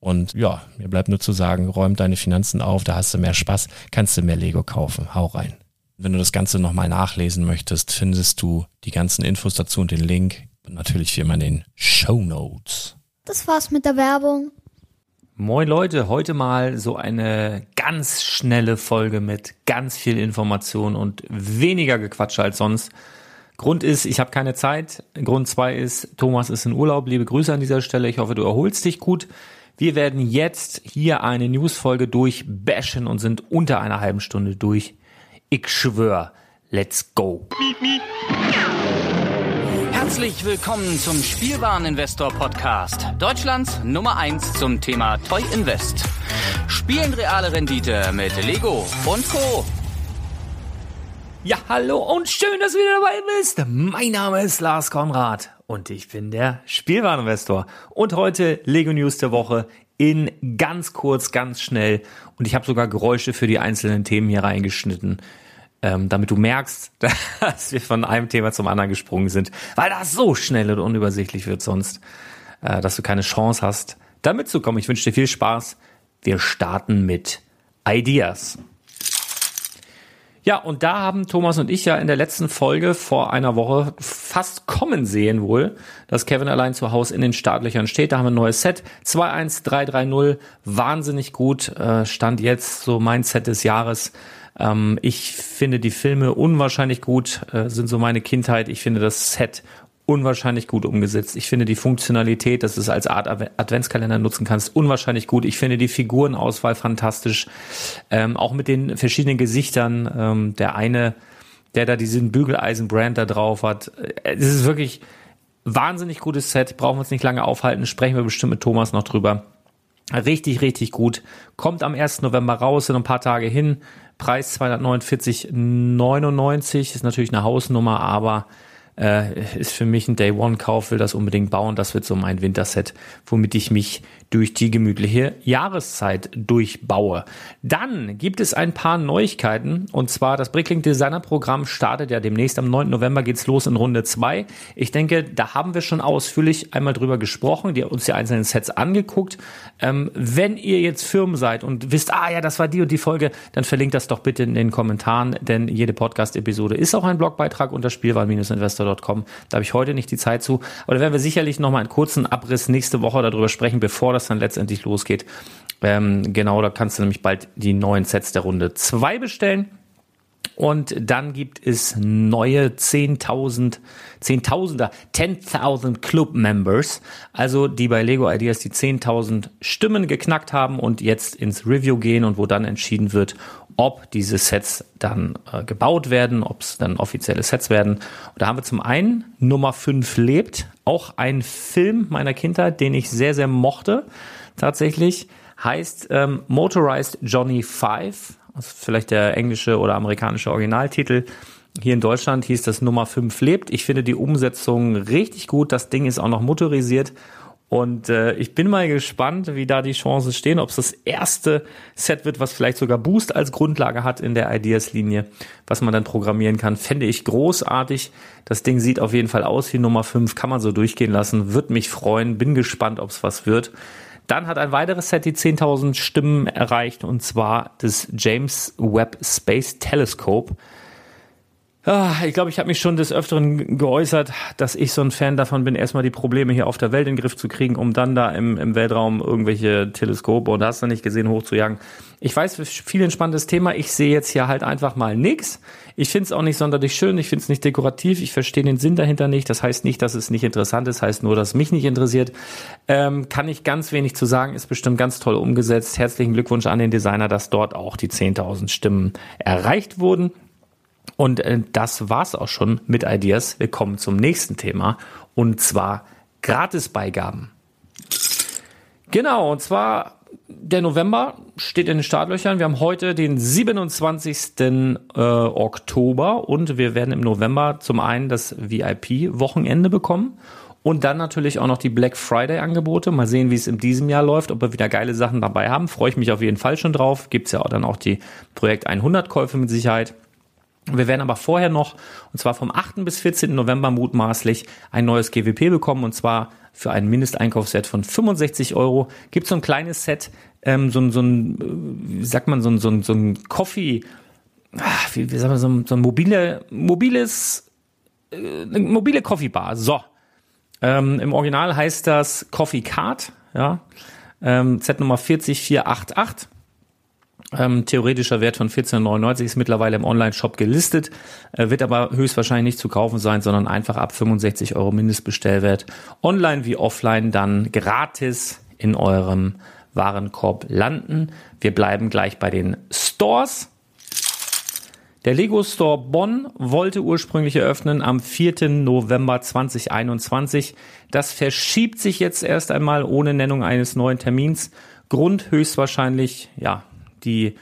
Und ja, mir bleibt nur zu sagen, räum deine Finanzen auf, da hast du mehr Spaß, kannst du mehr Lego kaufen. Hau rein. Wenn du das Ganze nochmal nachlesen möchtest, findest du die ganzen Infos dazu und den Link. Und natürlich wie immer in den Show Notes. Das war's mit der Werbung. Moin Leute, heute mal so eine ganz schnelle Folge mit ganz viel Information und weniger Gequatsche als sonst. Grund ist, ich habe keine Zeit. Grund zwei ist, Thomas ist in Urlaub. Liebe Grüße an dieser Stelle. Ich hoffe, du erholst dich gut. Wir werden jetzt hier eine Newsfolge durchbashen und sind unter einer halben Stunde durch. Ich schwör, let's go. Herzlich willkommen zum Spielwareninvestor Podcast. Deutschlands Nummer 1 zum Thema Toy Invest. Spielen reale Rendite mit Lego und Co. Ja, hallo und schön, dass du wieder dabei bist. Mein Name ist Lars Konrad und ich bin der Spielwareninvestor. Und heute Lego News der Woche in ganz kurz, ganz schnell. Und ich habe sogar Geräusche für die einzelnen Themen hier reingeschnitten, ähm, damit du merkst, dass wir von einem Thema zum anderen gesprungen sind, weil das so schnell und unübersichtlich wird sonst, äh, dass du keine Chance hast, da mitzukommen. Ich wünsche dir viel Spaß. Wir starten mit Ideas. Ja, und da haben Thomas und ich ja in der letzten Folge vor einer Woche fast kommen sehen wohl, dass Kevin allein zu Hause in den Startlöchern steht. Da haben wir ein neues Set. 21330, wahnsinnig gut. Äh, stand jetzt so mein Set des Jahres. Ähm, ich finde die Filme unwahrscheinlich gut, äh, sind so meine Kindheit. Ich finde das Set unwahrscheinlich gut umgesetzt. Ich finde die Funktionalität, dass du es als Art Adventskalender nutzen kannst, unwahrscheinlich gut. Ich finde die Figurenauswahl fantastisch. Ähm, auch mit den verschiedenen Gesichtern. Ähm, der eine, der da diesen Bügeleisen-Brand da drauf hat. Äh, es ist wirklich wahnsinnig gutes Set. Brauchen wir uns nicht lange aufhalten. Sprechen wir bestimmt mit Thomas noch drüber. Richtig, richtig gut. Kommt am 1. November raus, sind ein paar Tage hin. Preis 249,99 ist natürlich eine Hausnummer, aber äh, ist für mich ein Day-One-Kauf, will das unbedingt bauen. Das wird so mein Winterset, womit ich mich durch die gemütliche Jahreszeit durchbaue. Dann gibt es ein paar Neuigkeiten und zwar das Bricklink Designer Programm startet ja demnächst am 9. November geht's los in Runde 2. Ich denke, da haben wir schon ausführlich einmal drüber gesprochen, die uns die einzelnen Sets angeguckt. Ähm, wenn ihr jetzt Firmen seid und wisst, ah ja, das war die und die Folge, dann verlinkt das doch bitte in den Kommentaren, denn jede Podcast-Episode ist auch ein Blogbeitrag unter spielwahl-investor.com. Da habe ich heute nicht die Zeit zu, aber da werden wir sicherlich noch mal einen kurzen Abriss nächste Woche darüber sprechen, bevor das dann letztendlich losgeht. Ähm, genau, da kannst du nämlich bald die neuen Sets der Runde 2 bestellen. Und dann gibt es neue 10.000, 10.000er, 10.000 Club Members, also die bei Lego Ideas die 10.000 Stimmen geknackt haben und jetzt ins Review gehen und wo dann entschieden wird, ob diese Sets dann äh, gebaut werden, ob es dann offizielle Sets werden. Und da haben wir zum einen Nummer 5 lebt, auch ein Film meiner Kindheit, den ich sehr, sehr mochte, tatsächlich, heißt ähm, Motorized Johnny 5, also vielleicht der englische oder amerikanische Originaltitel. Hier in Deutschland hieß das Nummer 5 lebt. Ich finde die Umsetzung richtig gut. Das Ding ist auch noch motorisiert und äh, ich bin mal gespannt, wie da die Chancen stehen, ob es das erste Set wird, was vielleicht sogar Boost als Grundlage hat in der Ideas-Linie, was man dann programmieren kann. Fände ich großartig. Das Ding sieht auf jeden Fall aus wie Nummer 5, kann man so durchgehen lassen, wird mich freuen, bin gespannt, ob es was wird. Dann hat ein weiteres Set die 10.000 Stimmen erreicht, und zwar das James Webb Space Telescope. Ah, ich glaube, ich habe mich schon des Öfteren geäußert, dass ich so ein Fan davon bin, erstmal die Probleme hier auf der Welt in den Griff zu kriegen, um dann da im, im Weltraum irgendwelche Teleskope und hast du nicht gesehen hochzujagen. Ich weiß, viel entspanntes Thema. Ich sehe jetzt hier halt einfach mal nix. Ich finde es auch nicht sonderlich schön. Ich finde es nicht dekorativ. Ich verstehe den Sinn dahinter nicht. Das heißt nicht, dass es nicht interessant ist. Heißt nur, dass es mich nicht interessiert. Ähm, kann ich ganz wenig zu sagen. Ist bestimmt ganz toll umgesetzt. Herzlichen Glückwunsch an den Designer, dass dort auch die 10.000 Stimmen erreicht wurden. Und äh, das war's auch schon mit Ideas. Wir kommen zum nächsten Thema und zwar Gratisbeigaben. Genau, und zwar der November steht in den Startlöchern. Wir haben heute den 27. Äh, Oktober und wir werden im November zum einen das VIP-Wochenende bekommen und dann natürlich auch noch die Black Friday-Angebote. Mal sehen, wie es in diesem Jahr läuft, ob wir wieder geile Sachen dabei haben. Freue ich mich auf jeden Fall schon drauf. Gibt's ja auch dann auch die Projekt 100-Käufe mit Sicherheit. Wir werden aber vorher noch, und zwar vom 8. bis 14. November mutmaßlich, ein neues GWP bekommen, und zwar für einen Mindesteinkaufswert von 65 Euro. Gibt so ein kleines Set, ähm, so, so ein, wie sagt man, so ein, so ein, so ein Coffee, ach, wie, wie sagen wir, so ein, so ein mobile, mobiles, äh, mobile Coffee Bar. So. Ähm, Im Original heißt das Coffee Card, ja. Ähm, Z Nummer 40488. Ähm, theoretischer Wert von 14,99 ist mittlerweile im Online-Shop gelistet, äh, wird aber höchstwahrscheinlich nicht zu kaufen sein, sondern einfach ab 65 Euro Mindestbestellwert online wie offline dann gratis in eurem Warenkorb landen. Wir bleiben gleich bei den Stores. Der Lego Store Bonn wollte ursprünglich eröffnen am 4. November 2021. Das verschiebt sich jetzt erst einmal ohne Nennung eines neuen Termins. Grund höchstwahrscheinlich, ja, die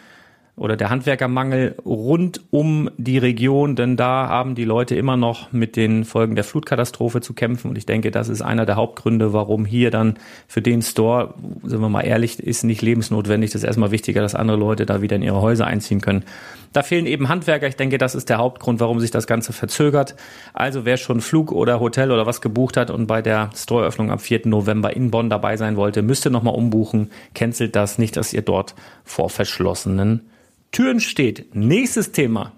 oder der Handwerkermangel rund um die Region, denn da haben die Leute immer noch mit den Folgen der Flutkatastrophe zu kämpfen und ich denke, das ist einer der Hauptgründe, warum hier dann für den Store, sind wir mal ehrlich, ist nicht lebensnotwendig, das ist erstmal wichtiger, dass andere Leute da wieder in ihre Häuser einziehen können. Da fehlen eben Handwerker, ich denke, das ist der Hauptgrund, warum sich das Ganze verzögert. Also wer schon Flug oder Hotel oder was gebucht hat und bei der Storeöffnung am 4. November in Bonn dabei sein wollte, müsste nochmal umbuchen, cancelt das, nicht, dass ihr dort vor verschlossenen Türen steht. Nächstes Thema.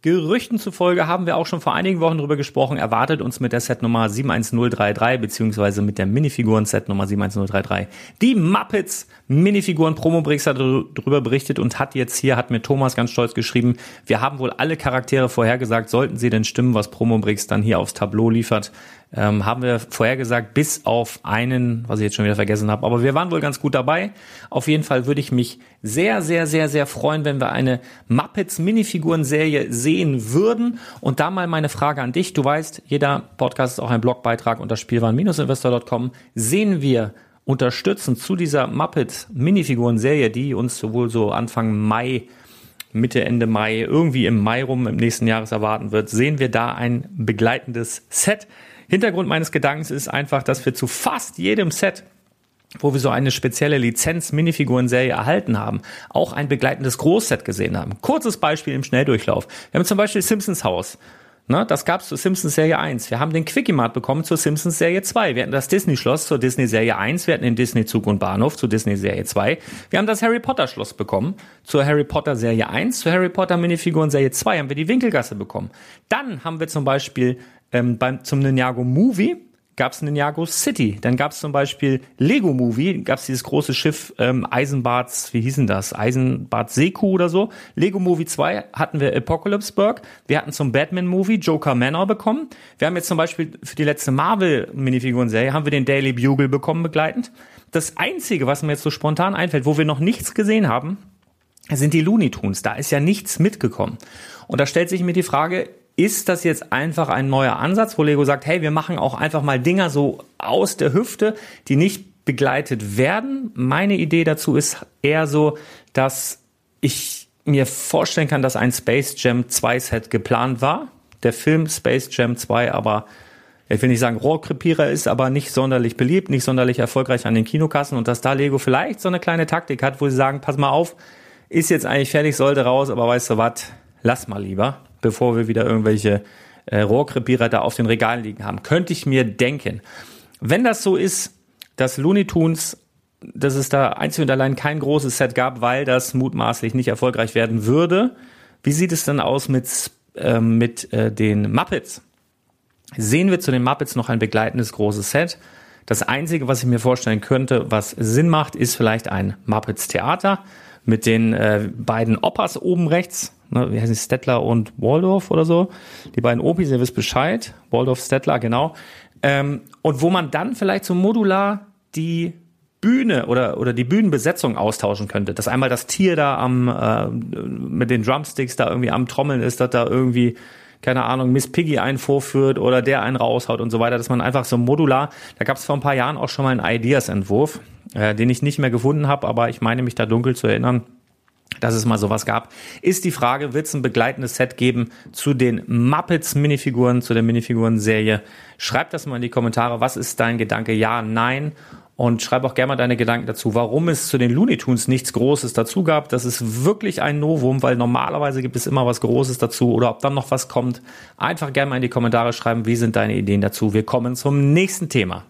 Gerüchten zufolge haben wir auch schon vor einigen Wochen darüber gesprochen, erwartet uns mit der Set Nummer 71033 beziehungsweise mit der Minifiguren Set Nummer 71033 die Muppets Minifiguren Promobrix hat darüber berichtet und hat jetzt hier, hat mir Thomas ganz stolz geschrieben, wir haben wohl alle Charaktere vorhergesagt, sollten sie denn stimmen, was Promobrix dann hier aufs Tableau liefert ähm, haben wir vorhergesagt, bis auf einen, was ich jetzt schon wieder vergessen habe. Aber wir waren wohl ganz gut dabei. Auf jeden Fall würde ich mich sehr, sehr, sehr, sehr freuen, wenn wir eine Muppets Minifiguren-Serie sehen würden. Und da mal meine Frage an dich. Du weißt, jeder Podcast ist auch ein Blogbeitrag unter spielwaren-investor.com. Sehen wir unterstützen zu dieser Muppet Minifiguren-Serie, die uns sowohl so Anfang Mai, Mitte, Ende Mai, irgendwie im Mai rum im nächsten Jahres erwarten wird, sehen wir da ein begleitendes Set. Hintergrund meines Gedankens ist einfach, dass wir zu fast jedem Set wo wir so eine spezielle Lizenz-Minifiguren-Serie erhalten haben, auch ein begleitendes Großset gesehen haben. Kurzes Beispiel im Schnelldurchlauf. Wir haben zum Beispiel Simpsons Haus. Ne, das gab es zur Simpsons Serie 1. Wir haben den Quickie Mart bekommen zur Simpsons Serie 2. Wir hatten das Disney Schloss zur Disney Serie 1. Wir hatten den Disney Zug und Bahnhof zur Disney Serie 2. Wir haben das Harry Potter Schloss bekommen zur Harry Potter Serie 1. Zur Harry Potter Minifiguren Serie 2 haben wir die Winkelgasse bekommen. Dann haben wir zum Beispiel ähm, beim, zum Ninjago Movie gab es Ninjago City. Dann gab es zum Beispiel Lego Movie, gab es dieses große Schiff ähm, Eisenbarts, wie hießen das? Eisenbart Seku oder so. Lego Movie 2 hatten wir Apocalypseburg. Wir hatten zum Batman Movie Joker Manor bekommen. Wir haben jetzt zum Beispiel für die letzte Marvel Minifiguren-Serie haben wir den Daily Bugle bekommen begleitend. Das einzige, was mir jetzt so spontan einfällt, wo wir noch nichts gesehen haben, sind die Looney Tunes. Da ist ja nichts mitgekommen. Und da stellt sich mir die Frage, ist das jetzt einfach ein neuer Ansatz, wo Lego sagt, hey, wir machen auch einfach mal Dinger so aus der Hüfte, die nicht begleitet werden? Meine Idee dazu ist eher so, dass ich mir vorstellen kann, dass ein Space Jam 2 Set geplant war. Der Film Space Jam 2 aber ich will nicht sagen Rohrkrepierer ist, aber nicht sonderlich beliebt, nicht sonderlich erfolgreich an den Kinokassen und dass da Lego vielleicht so eine kleine Taktik hat, wo sie sagen, pass mal auf, ist jetzt eigentlich fertig, sollte raus, aber weißt du was, lass mal lieber bevor wir wieder irgendwelche äh, Rohrkrepierer da auf den Regalen liegen haben. Könnte ich mir denken. Wenn das so ist, dass Looney Tunes, dass es da einzig und allein kein großes Set gab, weil das mutmaßlich nicht erfolgreich werden würde, wie sieht es denn aus mit, äh, mit äh, den Muppets? Sehen wir zu den Muppets noch ein begleitendes großes Set? Das Einzige, was ich mir vorstellen könnte, was Sinn macht, ist vielleicht ein Muppets Theater mit den äh, beiden Opas oben rechts, ne, wie heißen die, Stettler und Waldorf oder so. Die beiden Opis, ihr wisst Bescheid. Waldorf, Stettler, genau. Ähm, und wo man dann vielleicht so modular die Bühne oder, oder die Bühnenbesetzung austauschen könnte. Dass einmal das Tier da am, äh, mit den Drumsticks da irgendwie am Trommeln ist, dass da irgendwie, keine Ahnung, Miss Piggy einen vorführt oder der einen raushaut und so weiter, dass man einfach so modular, da gab es vor ein paar Jahren auch schon mal einen Ideas-Entwurf, äh, den ich nicht mehr gefunden habe, aber ich meine mich da dunkel zu erinnern, dass es mal sowas gab, ist die Frage, wird es ein begleitendes Set geben zu den Muppets Minifiguren, zu der Minifiguren-Serie? Schreib das mal in die Kommentare. Was ist dein Gedanke? Ja, nein? Und schreib auch gerne mal deine Gedanken dazu, warum es zu den Looney Tunes nichts Großes dazu gab. Das ist wirklich ein Novum, weil normalerweise gibt es immer was Großes dazu oder ob dann noch was kommt. Einfach gerne mal in die Kommentare schreiben, wie sind deine Ideen dazu. Wir kommen zum nächsten Thema.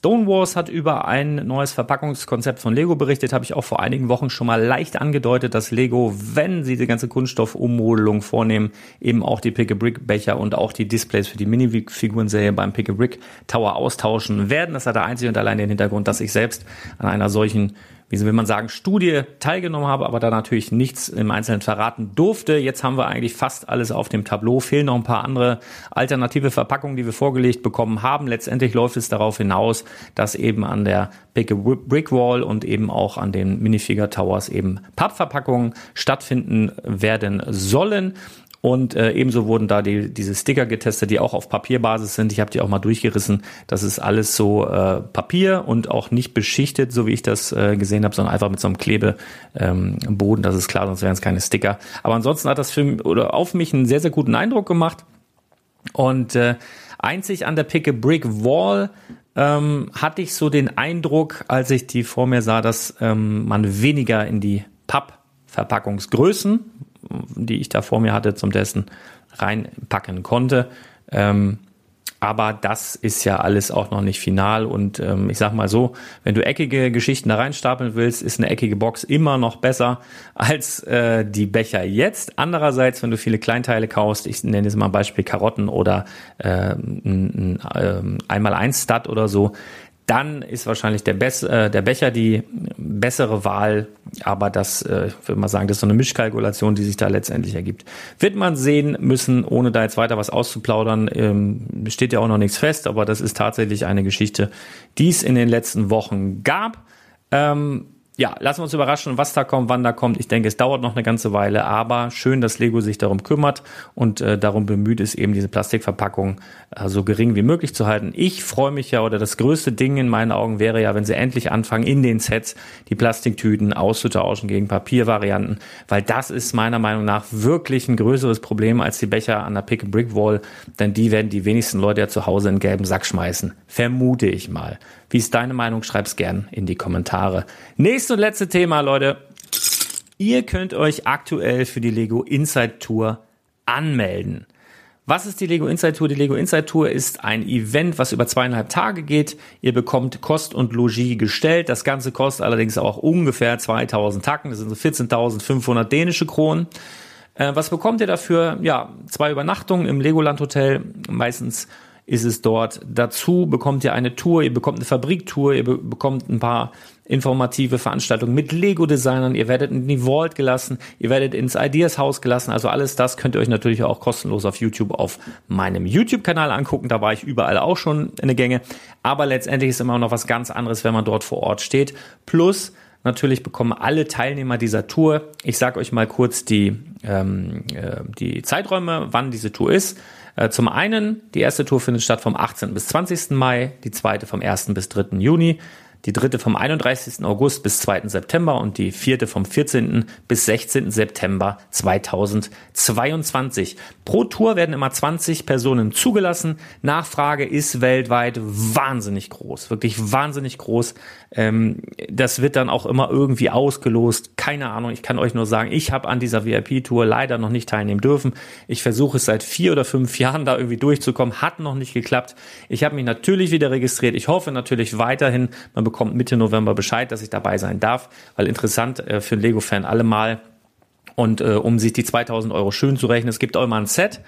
Stonewalls hat über ein neues Verpackungskonzept von Lego berichtet, habe ich auch vor einigen Wochen schon mal leicht angedeutet, dass Lego, wenn sie die ganze Kunststoffummodelung vornehmen, eben auch die Pick-a-Brick-Becher und auch die Displays für die Minifiguren-Serie beim Pick-a-Brick Tower austauschen werden. Das hat der einzig und allein den Hintergrund, dass ich selbst an einer solchen wie will man sagen, Studie teilgenommen habe, aber da natürlich nichts im Einzelnen verraten durfte. Jetzt haben wir eigentlich fast alles auf dem Tableau. Fehlen noch ein paar andere alternative Verpackungen, die wir vorgelegt bekommen haben. Letztendlich läuft es darauf hinaus, dass eben an der a Brick Wall und eben auch an den Minifigure Towers eben Pappverpackungen stattfinden werden sollen. Und äh, ebenso wurden da die, diese Sticker getestet, die auch auf Papierbasis sind. Ich habe die auch mal durchgerissen. Das ist alles so äh, Papier und auch nicht beschichtet, so wie ich das äh, gesehen habe, sondern einfach mit so einem Klebeboden. Ähm, das ist klar, sonst wären es keine Sticker. Aber ansonsten hat das für oder auf mich einen sehr, sehr guten Eindruck gemacht. Und äh, einzig an der Pick a Brick Wall ähm, hatte ich so den Eindruck, als ich die vor mir sah, dass ähm, man weniger in die Pappverpackungsgrößen die ich da vor mir hatte zum Testen, reinpacken konnte. Ähm, aber das ist ja alles auch noch nicht final und ähm, ich sag mal so, wenn du eckige Geschichten da reinstapeln willst, ist eine eckige Box immer noch besser als äh, die Becher jetzt. Andererseits, wenn du viele Kleinteile kaufst, ich nenne jetzt mal ein Beispiel Karotten oder äh, ein, ein, ähm, ein Stud oder so, dann ist wahrscheinlich der, Bess, äh, der Becher die bessere Wahl. Aber das, äh, ich würde mal sagen, das ist so eine Mischkalkulation, die sich da letztendlich ergibt. Wird man sehen müssen, ohne da jetzt weiter was auszuplaudern. Ähm, steht ja auch noch nichts fest, aber das ist tatsächlich eine Geschichte, die es in den letzten Wochen gab. Ähm, ja, lassen wir uns überraschen, was da kommt, wann da kommt. Ich denke, es dauert noch eine ganze Weile, aber schön, dass Lego sich darum kümmert und äh, darum bemüht ist, eben diese Plastikverpackung äh, so gering wie möglich zu halten. Ich freue mich ja, oder das größte Ding in meinen Augen wäre ja, wenn sie endlich anfangen, in den Sets die Plastiktüten auszutauschen gegen Papiervarianten, weil das ist meiner Meinung nach wirklich ein größeres Problem als die Becher an der Pick-and-Brick-Wall, denn die werden die wenigsten Leute ja zu Hause in gelben Sack schmeißen. Vermute ich mal. Wie ist deine Meinung? Schreib's gern in die Kommentare. Nächstes und letzte Thema, Leute. Ihr könnt euch aktuell für die Lego Inside Tour anmelden. Was ist die Lego Inside Tour? Die Lego Inside Tour ist ein Event, was über zweieinhalb Tage geht. Ihr bekommt Kost und Logis gestellt. Das Ganze kostet allerdings auch ungefähr 2000 Tacken. Das sind so 14.500 dänische Kronen. Äh, was bekommt ihr dafür? Ja, zwei Übernachtungen im Legoland Hotel. Meistens ist es dort. Dazu bekommt ihr eine Tour, ihr bekommt eine Fabriktour, ihr be bekommt ein paar informative Veranstaltungen mit Lego-Designern, ihr werdet in die Vault gelassen, ihr werdet ins Ideas Haus gelassen, also alles das könnt ihr euch natürlich auch kostenlos auf YouTube auf meinem YouTube-Kanal angucken, da war ich überall auch schon eine Gänge, aber letztendlich ist immer noch was ganz anderes, wenn man dort vor Ort steht, plus Natürlich bekommen alle Teilnehmer dieser Tour, ich sage euch mal kurz die, ähm, äh, die Zeiträume, wann diese Tour ist. Äh, zum einen, die erste Tour findet statt vom 18. bis 20. Mai, die zweite vom 1. bis 3. Juni die dritte vom 31. August bis 2. September und die vierte vom 14. bis 16. September 2022. Pro Tour werden immer 20 Personen zugelassen. Nachfrage ist weltweit wahnsinnig groß, wirklich wahnsinnig groß. Ähm, das wird dann auch immer irgendwie ausgelost. Keine Ahnung, ich kann euch nur sagen, ich habe an dieser VIP-Tour leider noch nicht teilnehmen dürfen. Ich versuche es seit vier oder fünf Jahren da irgendwie durchzukommen, hat noch nicht geklappt. Ich habe mich natürlich wieder registriert. Ich hoffe natürlich weiterhin, man bekommt Mitte November Bescheid, dass ich dabei sein darf, weil interessant äh, für einen Lego-Fan allemal. Und äh, um sich die 2000 Euro schön zu rechnen, es gibt auch immer ein Set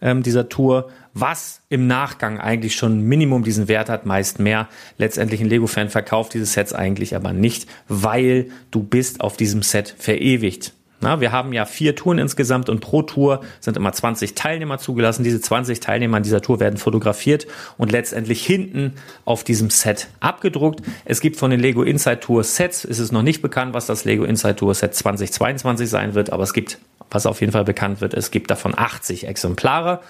ähm, dieser Tour, was im Nachgang eigentlich schon Minimum diesen Wert hat, meist mehr. Letztendlich ein Lego-Fan verkauft diese Sets eigentlich aber nicht, weil du bist auf diesem Set verewigt. Na, wir haben ja vier Touren insgesamt und pro Tour sind immer 20 Teilnehmer zugelassen. Diese 20 Teilnehmer an dieser Tour werden fotografiert und letztendlich hinten auf diesem Set abgedruckt. Es gibt von den Lego Inside Tour Sets, ist es noch nicht bekannt, was das Lego Inside Tour Set 2022 sein wird, aber es gibt, was auf jeden Fall bekannt wird, es gibt davon 80 Exemplare.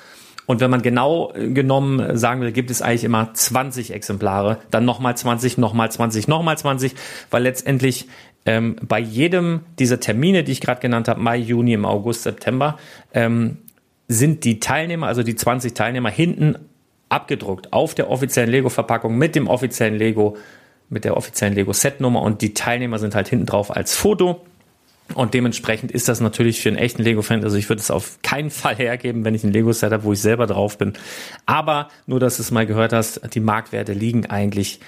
Und wenn man genau äh, genommen sagen will, gibt es eigentlich immer 20 Exemplare, dann nochmal 20, nochmal 20, nochmal 20, weil letztendlich ähm, bei jedem dieser Termine, die ich gerade genannt habe, Mai, Juni, im August, September, ähm, sind die Teilnehmer, also die 20 Teilnehmer, hinten abgedruckt auf der offiziellen Lego-Verpackung mit dem offiziellen Lego, mit der offiziellen Lego-Set-Nummer und die Teilnehmer sind halt hinten drauf als Foto. Und dementsprechend ist das natürlich für einen echten Lego-Fan, also ich würde es auf keinen Fall hergeben, wenn ich ein Lego-Set habe, wo ich selber drauf bin. Aber nur, dass du es mal gehört hast, die Marktwerte liegen eigentlich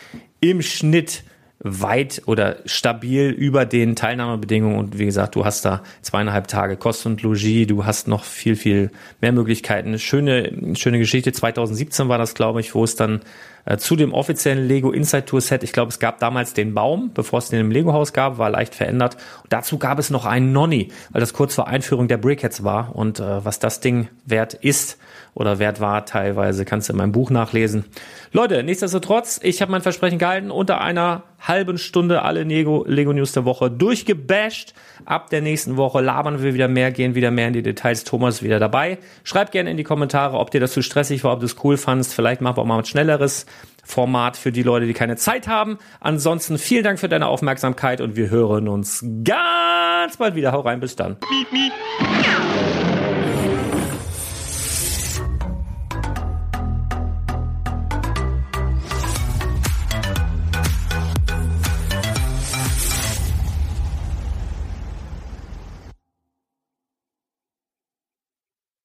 im Schnitt weit oder stabil über den Teilnahmebedingungen und wie gesagt, du hast da zweieinhalb Tage Kost und Logis, du hast noch viel, viel mehr Möglichkeiten. Schöne, schöne Geschichte. 2017 war das, glaube ich, wo es dann äh, zu dem offiziellen Lego Inside Tour Set, ich glaube, es gab damals den Baum, bevor es den im Lego Haus gab, war leicht verändert. Und dazu gab es noch einen Nonny, weil das kurz vor Einführung der Brickheads war und äh, was das Ding wert ist, oder wert war teilweise, kannst du in meinem Buch nachlesen. Leute, nichtsdestotrotz, ich habe mein Versprechen gehalten, unter einer halben Stunde alle Lego, Lego News der Woche durchgebasht. Ab der nächsten Woche labern wir wieder mehr, gehen wieder mehr in die Details. Thomas ist wieder dabei. Schreibt gerne in die Kommentare, ob dir das zu stressig war, ob du es cool fandst. Vielleicht machen wir auch mal was Schnelleres. Format für die Leute, die keine Zeit haben. Ansonsten vielen Dank für deine Aufmerksamkeit und wir hören uns ganz bald wieder. Hau rein, bis dann. Miep, miep.